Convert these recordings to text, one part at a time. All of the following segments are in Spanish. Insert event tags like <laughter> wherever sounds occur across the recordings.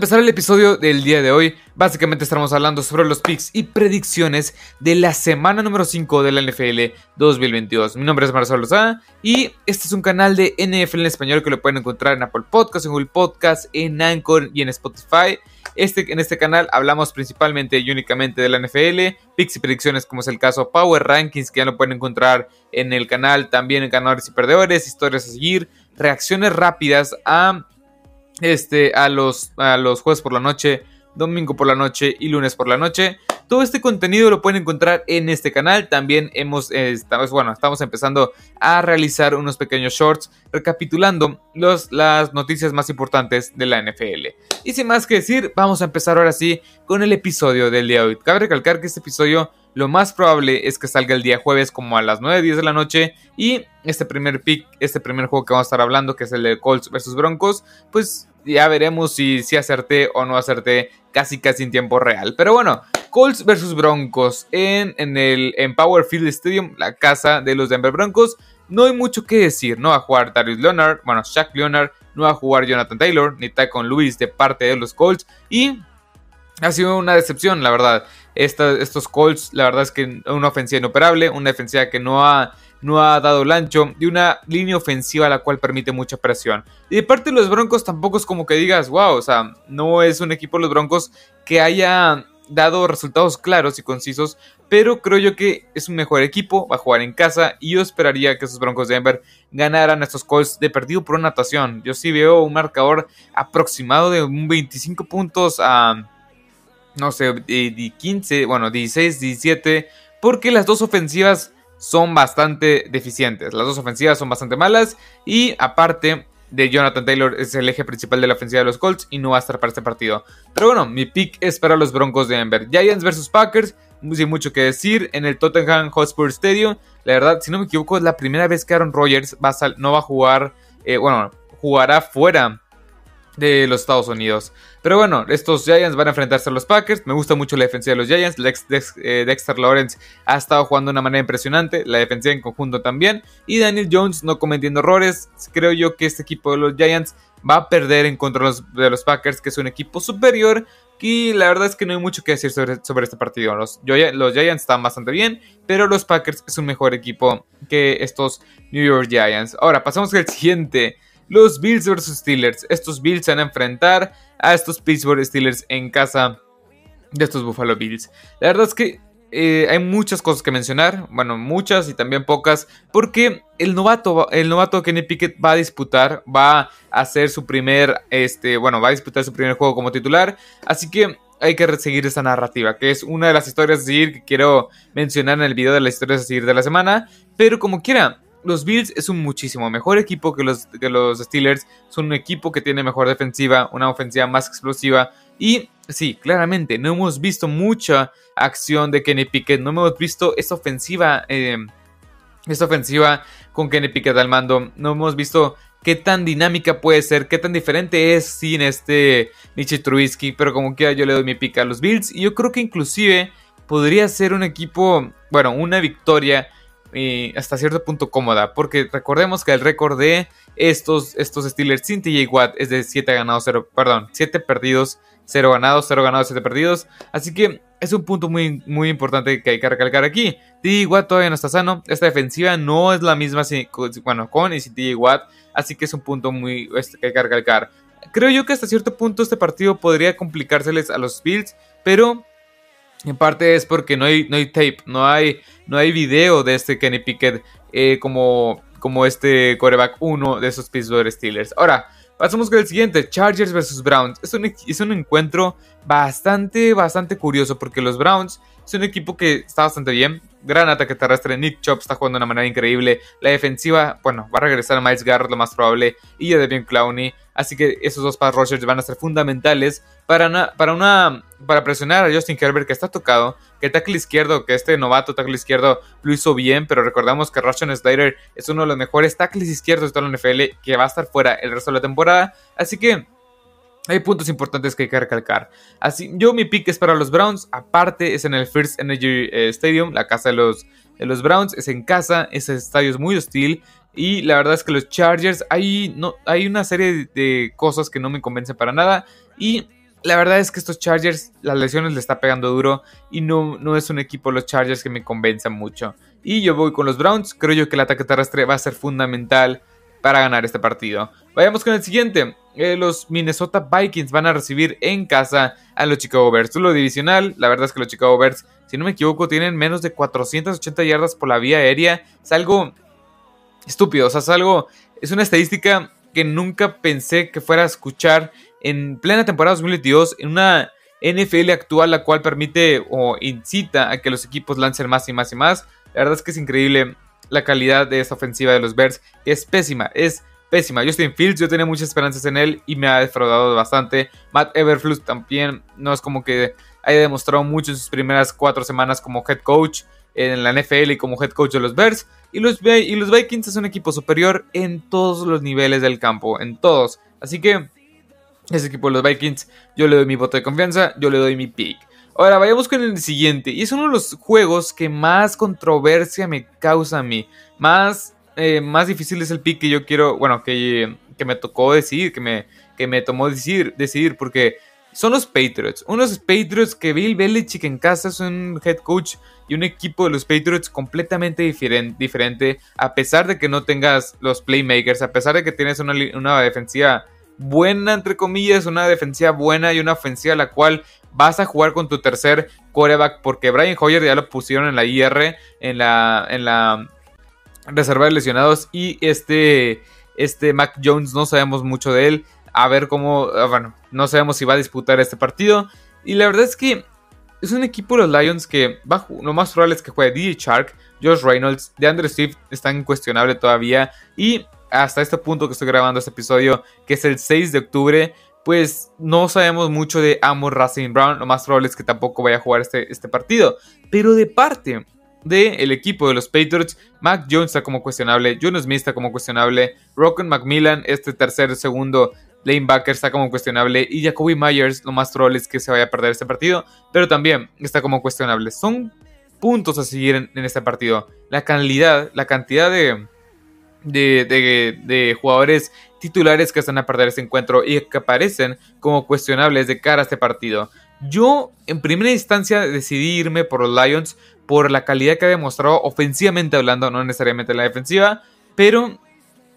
empezar el episodio del día de hoy. Básicamente estaremos hablando sobre los picks y predicciones de la semana número 5 de la NFL 2022. Mi nombre es Marcelo Lozada y este es un canal de NFL en español que lo pueden encontrar en Apple Podcasts, en Google Podcasts, en Anchor y en Spotify. Este, en este canal hablamos principalmente y únicamente de la NFL, picks y predicciones como es el caso Power Rankings que ya lo pueden encontrar en el canal, también en ganadores y perdedores, historias a seguir, reacciones rápidas a este, a, los, a los jueves por la noche, domingo por la noche y lunes por la noche. Todo este contenido lo pueden encontrar en este canal. También hemos, eh, estamos, bueno, estamos empezando a realizar unos pequeños shorts recapitulando los, las noticias más importantes de la NFL. Y sin más que decir, vamos a empezar ahora sí con el episodio del día de hoy. Cabe recalcar que este episodio lo más probable es que salga el día jueves como a las 9, 10 de la noche y este primer pick, este primer juego que vamos a estar hablando, que es el de Colts versus Broncos, pues ya veremos si, si acerté o no acerté casi casi en tiempo real. Pero bueno, Colts versus Broncos en, en el en Power Field Stadium, la casa de los Denver Broncos. No hay mucho que decir, no va a jugar Darius Leonard, bueno, Shaq Leonard, no va a jugar Jonathan Taylor, ni Tycoon Lewis de parte de los Colts. Y ha sido una decepción, la verdad. Estos Colts, la verdad es que una ofensiva inoperable, una defensiva que no ha, no ha dado el ancho, y una línea ofensiva la cual permite mucha presión. Y de parte de los Broncos tampoco es como que digas, wow, o sea, no es un equipo los Broncos que haya dado resultados claros y concisos, pero creo yo que es un mejor equipo, va a jugar en casa y yo esperaría que esos Broncos de Denver ganaran estos Colts de perdido por una natación. Yo sí veo un marcador aproximado de un 25 puntos a no sé, de 15, bueno, 16, 17, porque las dos ofensivas son bastante deficientes. Las dos ofensivas son bastante malas y aparte de Jonathan Taylor es el eje principal de la ofensiva de los Colts y no va a estar para este partido. Pero bueno, mi pick es para los Broncos de Denver. Giants versus Packers, sin mucho que decir, en el Tottenham Hotspur Stadium. La verdad, si no me equivoco, es la primera vez que Aaron Rodgers va no va a jugar, eh, bueno, jugará fuera de los Estados Unidos. Pero bueno, estos Giants van a enfrentarse a los Packers. Me gusta mucho la defensiva de los Giants. Eh, Dexter Lawrence ha estado jugando de una manera impresionante. La defensiva en conjunto también. Y Daniel Jones no cometiendo errores. Creo yo que este equipo de los Giants va a perder en contra de los Packers, que es un equipo superior. Y la verdad es que no hay mucho que decir sobre, sobre este partido. Los, los Giants están bastante bien, pero los Packers es un mejor equipo que estos New York Giants. Ahora, pasamos al siguiente los Bills versus Steelers. Estos Bills se van a enfrentar a estos Pittsburgh Steelers en casa de estos Buffalo Bills. La verdad es que eh, hay muchas cosas que mencionar, bueno, muchas y también pocas, porque el novato, el novato Kenny Pickett va a disputar, va a hacer su primer, este, bueno, va a disputar su primer juego como titular, así que hay que seguir esta narrativa, que es una de las historias a seguir que quiero mencionar en el video de las historias a seguir de la semana, pero como quiera, los Bills es un muchísimo mejor equipo que los, los Steelers. Son un equipo que tiene mejor defensiva, una ofensiva más explosiva. Y sí, claramente, no hemos visto mucha acción de Kenny Pickett. No hemos visto esta ofensiva. Eh, esta ofensiva con Kenny Pickett al mando. No hemos visto qué tan dinámica puede ser, qué tan diferente es sin este Nietzsche Trubisky. Pero como quiera, yo le doy mi pick a los Bills. Y yo creo que inclusive podría ser un equipo, bueno, una victoria y hasta cierto punto cómoda, porque recordemos que el récord de estos, estos Steelers sin TJ Watt es de 7 ganados, 0, perdón, 7 perdidos, 0 ganados, 0 ganados, 7 perdidos, así que es un punto muy, muy importante que hay que recalcar aquí. TJ Watt todavía no está sano, esta defensiva no es la misma bueno, con y sin TJ Watt, así que es un punto muy este, que hay que recalcar. Creo yo que hasta cierto punto este partido podría complicárseles a los Bills, pero en parte es porque no hay, no hay tape, no hay, no hay video de este Kenny Pickett eh, como, como este coreback 1 de esos Pittsburgh Steelers. Ahora, pasamos con el siguiente, Chargers vs Browns. Es un, es un encuentro bastante, bastante curioso porque los Browns es un equipo que está bastante bien. Gran ataque terrestre. Nick Chop está jugando de una manera increíble. La defensiva, bueno, va a regresar a Miles Garrett lo más probable. Y a Devin Clowney. Así que esos dos pass rushers van a ser fundamentales para, para, una, para presionar a Justin Herbert que está tocado. Que tackle izquierdo, que este novato tackle izquierdo lo hizo bien. Pero recordamos que Russian Slater es uno de los mejores tackles izquierdos de toda la NFL. Que va a estar fuera el resto de la temporada. Así que hay puntos importantes que hay que recalcar. Así, yo mi pick es para los Browns. Aparte, es en el First Energy eh, Stadium, la casa de los, de los Browns. Es en casa, ese estadio es muy hostil. Y la verdad es que los Chargers, hay, no, hay una serie de cosas que no me convencen para nada. Y la verdad es que estos Chargers, las lesiones le está pegando duro y no, no es un equipo los Chargers que me convenza mucho. Y yo voy con los Browns, creo yo que el ataque terrestre va a ser fundamental para ganar este partido. Vayamos con el siguiente. Eh, los Minnesota Vikings van a recibir en casa a los Chicago Bears. Lo divisional, la verdad es que los Chicago Bears, si no me equivoco, tienen menos de 480 yardas por la vía aérea. Es algo estúpido, o sea, es algo, es una estadística que nunca pensé que fuera a escuchar en plena temporada 2022 en una NFL actual la cual permite o incita a que los equipos lancen más y más y más. La verdad es que es increíble la calidad de esta ofensiva de los Bears. Es pésima, es pésima. Justin Fields, yo tenía muchas esperanzas en él y me ha defraudado bastante. Matt Everflux también no es como que haya demostrado mucho en sus primeras cuatro semanas como head coach en la NFL y como head coach de los Bears. Y los, y los Vikings es un equipo superior en todos los niveles del campo, en todos. Así que ese equipo de los Vikings, yo le doy mi voto de confianza, yo le doy mi pick. Ahora vayamos con el siguiente. Y es uno de los juegos que más controversia me causa a mí. Más, eh, más difícil es el pick que yo quiero, bueno, que, que me tocó decidir, que me, que me tomó decidir, decidir, porque son los Patriots. Unos Patriots que Bill Belichick en casa es un head coach y un equipo de los Patriots completamente diferente. A pesar de que no tengas los playmakers, a pesar de que tienes una, una defensiva buena, entre comillas, una defensiva buena y una ofensiva la cual vas a jugar con tu tercer quarterback porque Brian Hoyer ya lo pusieron en la IR, en la, en la reserva de lesionados y este, este Mac Jones no sabemos mucho de él. A ver cómo, ah, bueno, no sabemos si va a disputar este partido. Y la verdad es que es un equipo de los Lions que va, lo más probable es que juegue DJ Shark, Josh Reynolds, DeAndre Swift están incuestionable todavía y hasta este punto que estoy grabando este episodio, que es el 6 de octubre, pues no sabemos mucho de Amor Racing Brown. Lo más probable es que tampoco vaya a jugar este, este partido. Pero de parte del equipo de los Patriots, Mac Jones está como cuestionable, Jonas Smith está como cuestionable, Rocken Macmillan, este tercer, segundo lanebacker está como cuestionable y Jacoby Myers lo más probable es que se vaya a perder este partido, pero también está como cuestionable. Son puntos a seguir en este partido. La calidad, la cantidad de de, jugadores titulares que están a perder este encuentro y que aparecen como cuestionables de cara a este partido. Yo en primera instancia decidí irme por los Lions por la calidad que ha demostrado ofensivamente hablando, no necesariamente en la defensiva, pero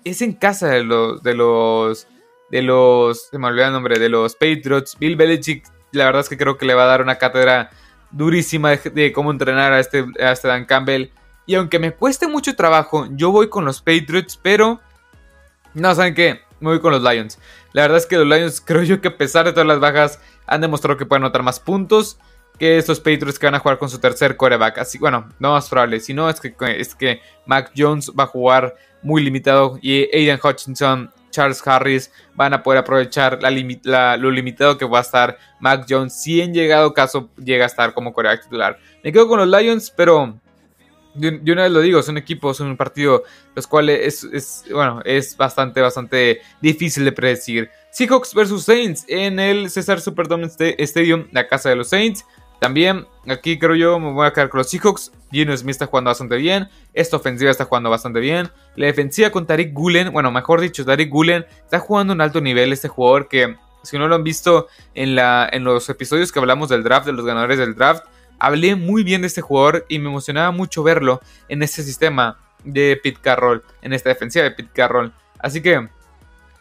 es en casa de los de los de los se me olvidó el nombre de los Patriots. Bill Belichick, la verdad es que creo que le va a dar una cátedra durísima de, cómo entrenar a este, a este Dan Campbell. Y aunque me cueste mucho trabajo, yo voy con los Patriots, pero... No, ¿saben qué? Me voy con los Lions. La verdad es que los Lions <laughs> creo yo que a pesar de todas las bajas han demostrado que pueden anotar más puntos que estos Patriots que van a jugar con su tercer coreback. Así, bueno, no más probable. Si no, es que, es que Mac Jones va a jugar muy limitado y Aiden Hutchinson, Charles Harris van a poder aprovechar lo limitado que va a estar Mac Jones si en llegado caso llega a estar como coreback titular. Me quedo con los Lions, pero yo una vez lo digo, son equipos, son un partido, los cuales es, bueno, es bastante, bastante difícil de predecir. Seahawks versus Saints en el Cesar Superdome Stadium, la casa de los Saints. También, aquí creo yo, me voy a quedar con los Seahawks. Gino Smith está jugando bastante bien. Esta ofensiva está jugando bastante bien. La defensiva con Tariq Gulen, bueno, mejor dicho, Tariq Gulen está jugando un alto nivel. Este jugador que, si no lo han visto en, la, en los episodios que hablamos del draft, de los ganadores del draft, hablé muy bien de este jugador y me emocionaba mucho verlo en este sistema de Pete Carroll, en esta defensiva de Pete Carroll. Así que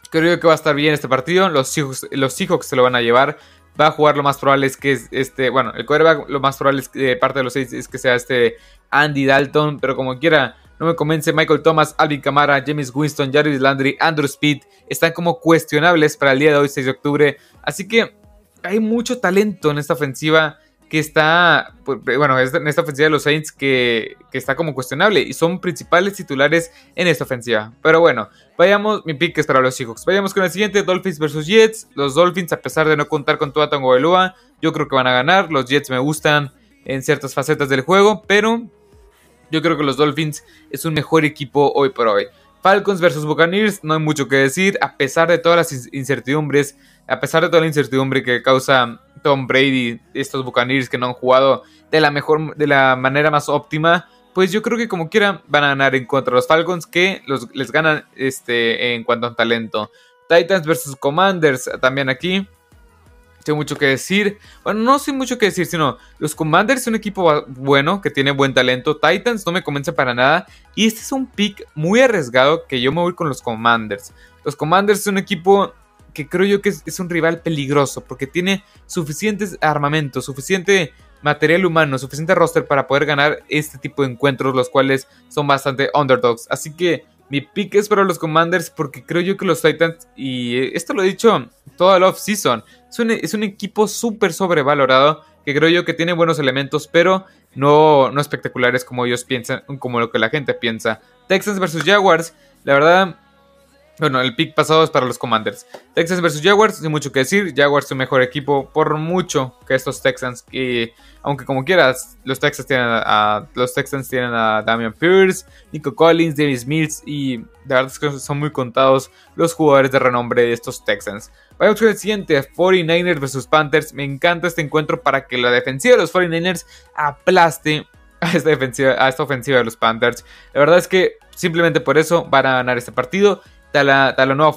creo que va a estar bien este partido. Los Seahawks, los se lo van a llevar. Va a jugar lo más probable es que este, bueno, el quarterback lo más probable es que parte de los seis es que sea este Andy Dalton, pero como quiera, no me convence Michael Thomas, Alvin Kamara, James Winston, Jarvis Landry, Andrew Speed, están como cuestionables para el día de hoy, 6 de octubre. Así que hay mucho talento en esta ofensiva que está, pues, bueno, en esta ofensiva de los Saints que, está como cuestionable y son principales titulares en esta ofensiva. Pero bueno, vayamos, mi pick es para los Seahawks. Vayamos con el siguiente, Dolphins versus Jets. Los Dolphins, a pesar de no contar con Tua Tango Belua, yo creo que van a ganar. Los Jets me gustan en ciertas facetas del juego, pero yo creo que los Dolphins es un mejor equipo hoy por hoy. Falcons versus Buccaneers, no hay mucho que decir, a pesar de todas las incertidumbres, a pesar de toda la incertidumbre que causa Tom Brady, estos Buccaneers que no han jugado de la mejor, de la manera más óptima, pues yo creo que como quiera van a ganar en contra de los Falcons que les ganan este, en cuanto a talento. Titans versus Commanders también aquí. Tengo mucho que decir. Bueno, no sé mucho que decir, sino los Commanders es un equipo bueno, que tiene buen talento. Titans no me convence para nada. Y este es un pick muy arriesgado que yo me voy con los Commanders. Los Commanders es un equipo que creo yo que es, un rival peligroso porque tiene suficientes armamentos, suficiente material humano, suficiente roster para poder ganar este tipo de encuentros, los cuales son bastante underdogs. Así que mi pick es para los Commanders porque creo yo que los Titans, y esto lo he dicho toda la off-season, es un, equipo súper sobrevalorado que creo yo que tiene buenos elementos, pero no, no espectaculares como ellos piensan, como lo que la gente piensa. Texans versus Jaguars, la verdad, bueno, el pick pasado es para los Commanders. Texans versus Jaguars, sin mucho que decir. Jaguars es un mejor equipo por mucho que estos Texans. Y aunque como quieras, los Texans tienen a, los Texans tienen a Damian Pierce, Nico Collins, Davis Mills y de verdad es que son muy contados los jugadores de renombre de estos Texans. Vayamos con el siguiente, 49ers versus Panthers. Me encanta este encuentro para que la defensiva de los 49ers aplaste a esta, defensiva, a esta ofensiva de los Panthers. La verdad es que simplemente por eso van a ganar este partido. Talanoa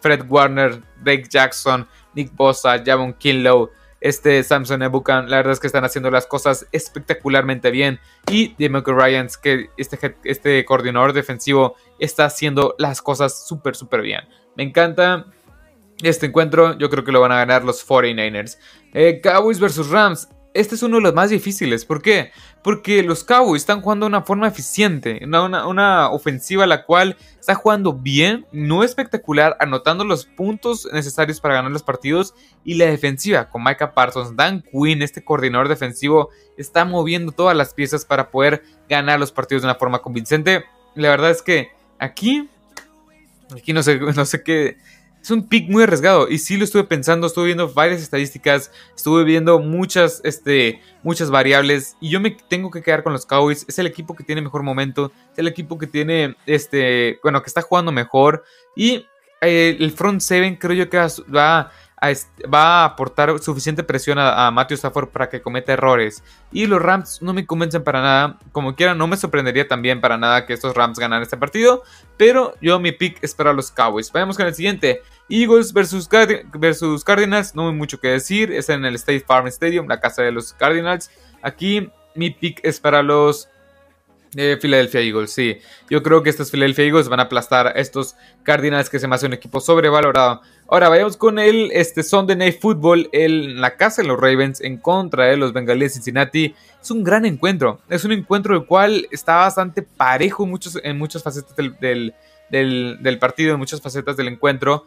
Fred Warner, Drake Jackson, Nick Bosa, Javon Kinlow, este Samson Ebukan, la verdad es que están haciendo las cosas espectacularmente bien. Y Demeco Ryans, que este, este coordinador defensivo está haciendo las cosas súper, súper bien. Me encanta este encuentro, yo creo que lo van a ganar los 49ers. Eh, Cowboys versus Rams este es uno de los más difíciles. ¿Por qué? Porque los Cowboys están jugando de una forma eficiente, una, ofensiva la cual está jugando bien, no espectacular, anotando los puntos necesarios para ganar los partidos. Y la defensiva, con Micah Parsons, Dan Quinn, este coordinador defensivo, está moviendo todas las piezas para poder ganar los partidos de una forma convincente. La verdad es que aquí, aquí no sé, no sé qué es un pick muy arriesgado. Y sí lo estuve pensando, estuve viendo varias estadísticas, estuve viendo muchas, este, muchas variables. Y yo me tengo que quedar con los Cowboys. Es el equipo que tiene mejor momento. Es el equipo que tiene, este, bueno, que está jugando mejor. Y eh, el front seven creo yo que va va a aportar suficiente presión a, Matthew Stafford para que cometa errores. Y los Rams no me convencen para nada. Como quiera, no me sorprendería también para nada que estos Rams ganaran este partido. Pero yo mi pick es para los Cowboys. Vayamos con el siguiente. Eagles versus, versus Cardinals. No hay mucho que decir. Es en el State Farm Stadium, la casa de los Cardinals. Aquí mi pick es para los eh, Philadelphia Eagles, sí. Yo creo que estos Philadelphia Eagles van a aplastar a estos Cardinals que se me hace un equipo sobrevalorado. Ahora vayamos con el este Sunday Night Football en la casa de los Ravens en contra de los Bengalíes de Cincinnati. Es un gran encuentro. Es un encuentro el cual está bastante parejo en, muchos, muchas facetas del, del partido, en muchas facetas del encuentro.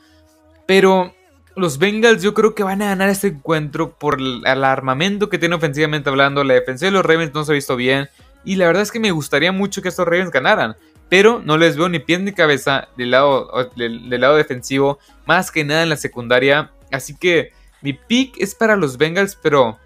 Pero los Bengals yo creo que van a ganar este encuentro por el armamento que tiene ofensivamente hablando. La defensa de los Ravens no se ha visto bien. Y la verdad es que me gustaría mucho que estos Ravens ganaran. Pero no les veo ni pie ni cabeza del lado, del, lado defensivo. Más que nada en la secundaria. Así que mi pick es para los Bengals. Pero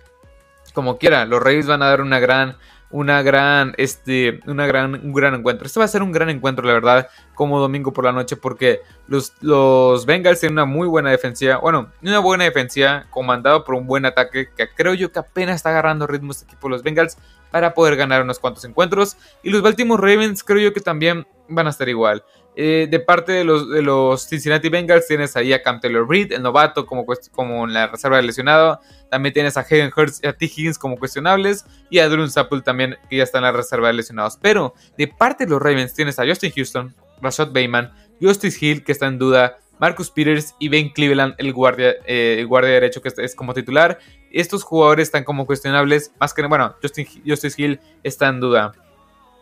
como quiera, los Ravens van a dar una gran una gran, este, una gran, un gran encuentro. Este va a ser un gran encuentro, la verdad, como domingo por la noche, porque los, los Bengals tienen una muy buena defensiva, bueno, una buena defensiva comandado por un buen ataque, que creo yo que apenas está agarrando ritmo este equipo, los Bengals, para poder ganar unos cuantos encuentros. Y los Baltimore Ravens creo yo que también van a estar igual. Eh, de parte de los, de los Cincinnati Bengals tienes ahí a Cam Taylor Reed, el novato, como, como en la reserva de lesionado. También tienes a Hayden Hurts y a T. Higgins como cuestionables. Y a Drew Sapple también, que ya está en la reserva de lesionados. Pero de parte de los Ravens tienes a Justin Houston, Rashad Bayman, Justice Hill, que está en duda, Marcus Peters y Ben Cleveland, el guardia, eh, el guardia derecho que es como titular. Estos jugadores están como cuestionables. Más que, bueno, Justin, Justice Hill está en duda.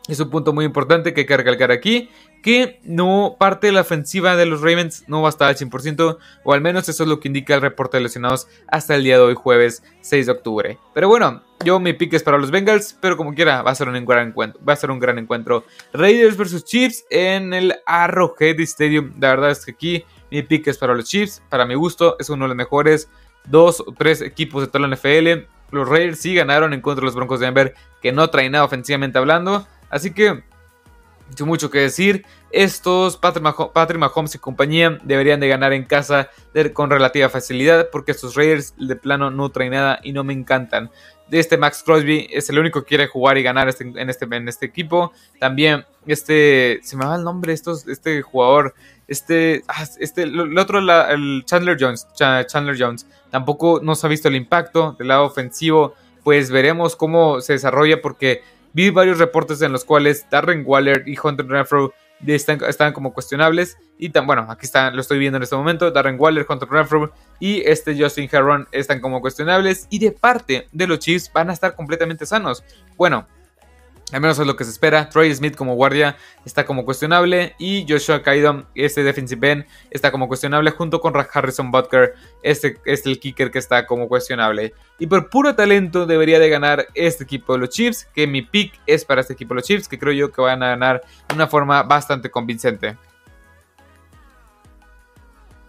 Es un punto muy importante que hay que recalcar aquí, que no parte de la ofensiva de los Ravens no va a estar al 100%, o al menos eso es lo que indica el reporte de lesionados hasta el día de hoy, jueves 6 de octubre. Pero bueno, yo mi pick es para los Bengals, pero como quiera, va a ser un gran encuentro. Va a ser un gran encuentro. Raiders versus Chiefs en el Arrowhead Stadium. La verdad es que aquí mi pick es para los Chiefs. Para mi gusto, es uno de los mejores dos o tres equipos de toda la NFL. Los Raiders sí ganaron en contra de los Broncos de Denver, que no traen nada ofensivamente hablando. Así que Sin mucho que decir, estos Patrick, Mahomes y compañía deberían de ganar en casa con relativa facilidad porque estos Raiders de plano no traen nada y no me encantan. Este Max Crosby es el único que quiere jugar y ganar este, en, este, en este equipo. También este, se me va el nombre, estos, este jugador, este, ah, este, el otro, el Chandler Jones, Chandler Jones, tampoco nos ha visto el impacto del lado ofensivo. Pues veremos cómo se desarrolla porque Vi varios reportes en los cuales Darren Waller y Hunter Renfro están, como cuestionables. Y tan, bueno, aquí está, lo estoy viendo en este momento. Darren Waller, Hunter Renfro y este Justin Herron están como cuestionables. Y de parte de los Chiefs van a estar completamente sanos. Bueno, al menos es lo que se espera. Troy Smith como guardia está como cuestionable. Y Joshua Kaidom, este defensive end, está como cuestionable. Junto con Harrison Butker, este es el kicker que está como cuestionable. Y por puro talento debería de ganar este equipo de los Chiefs. Que mi pick es para este equipo de los Chiefs. Que creo yo que van a ganar de una forma bastante convincente.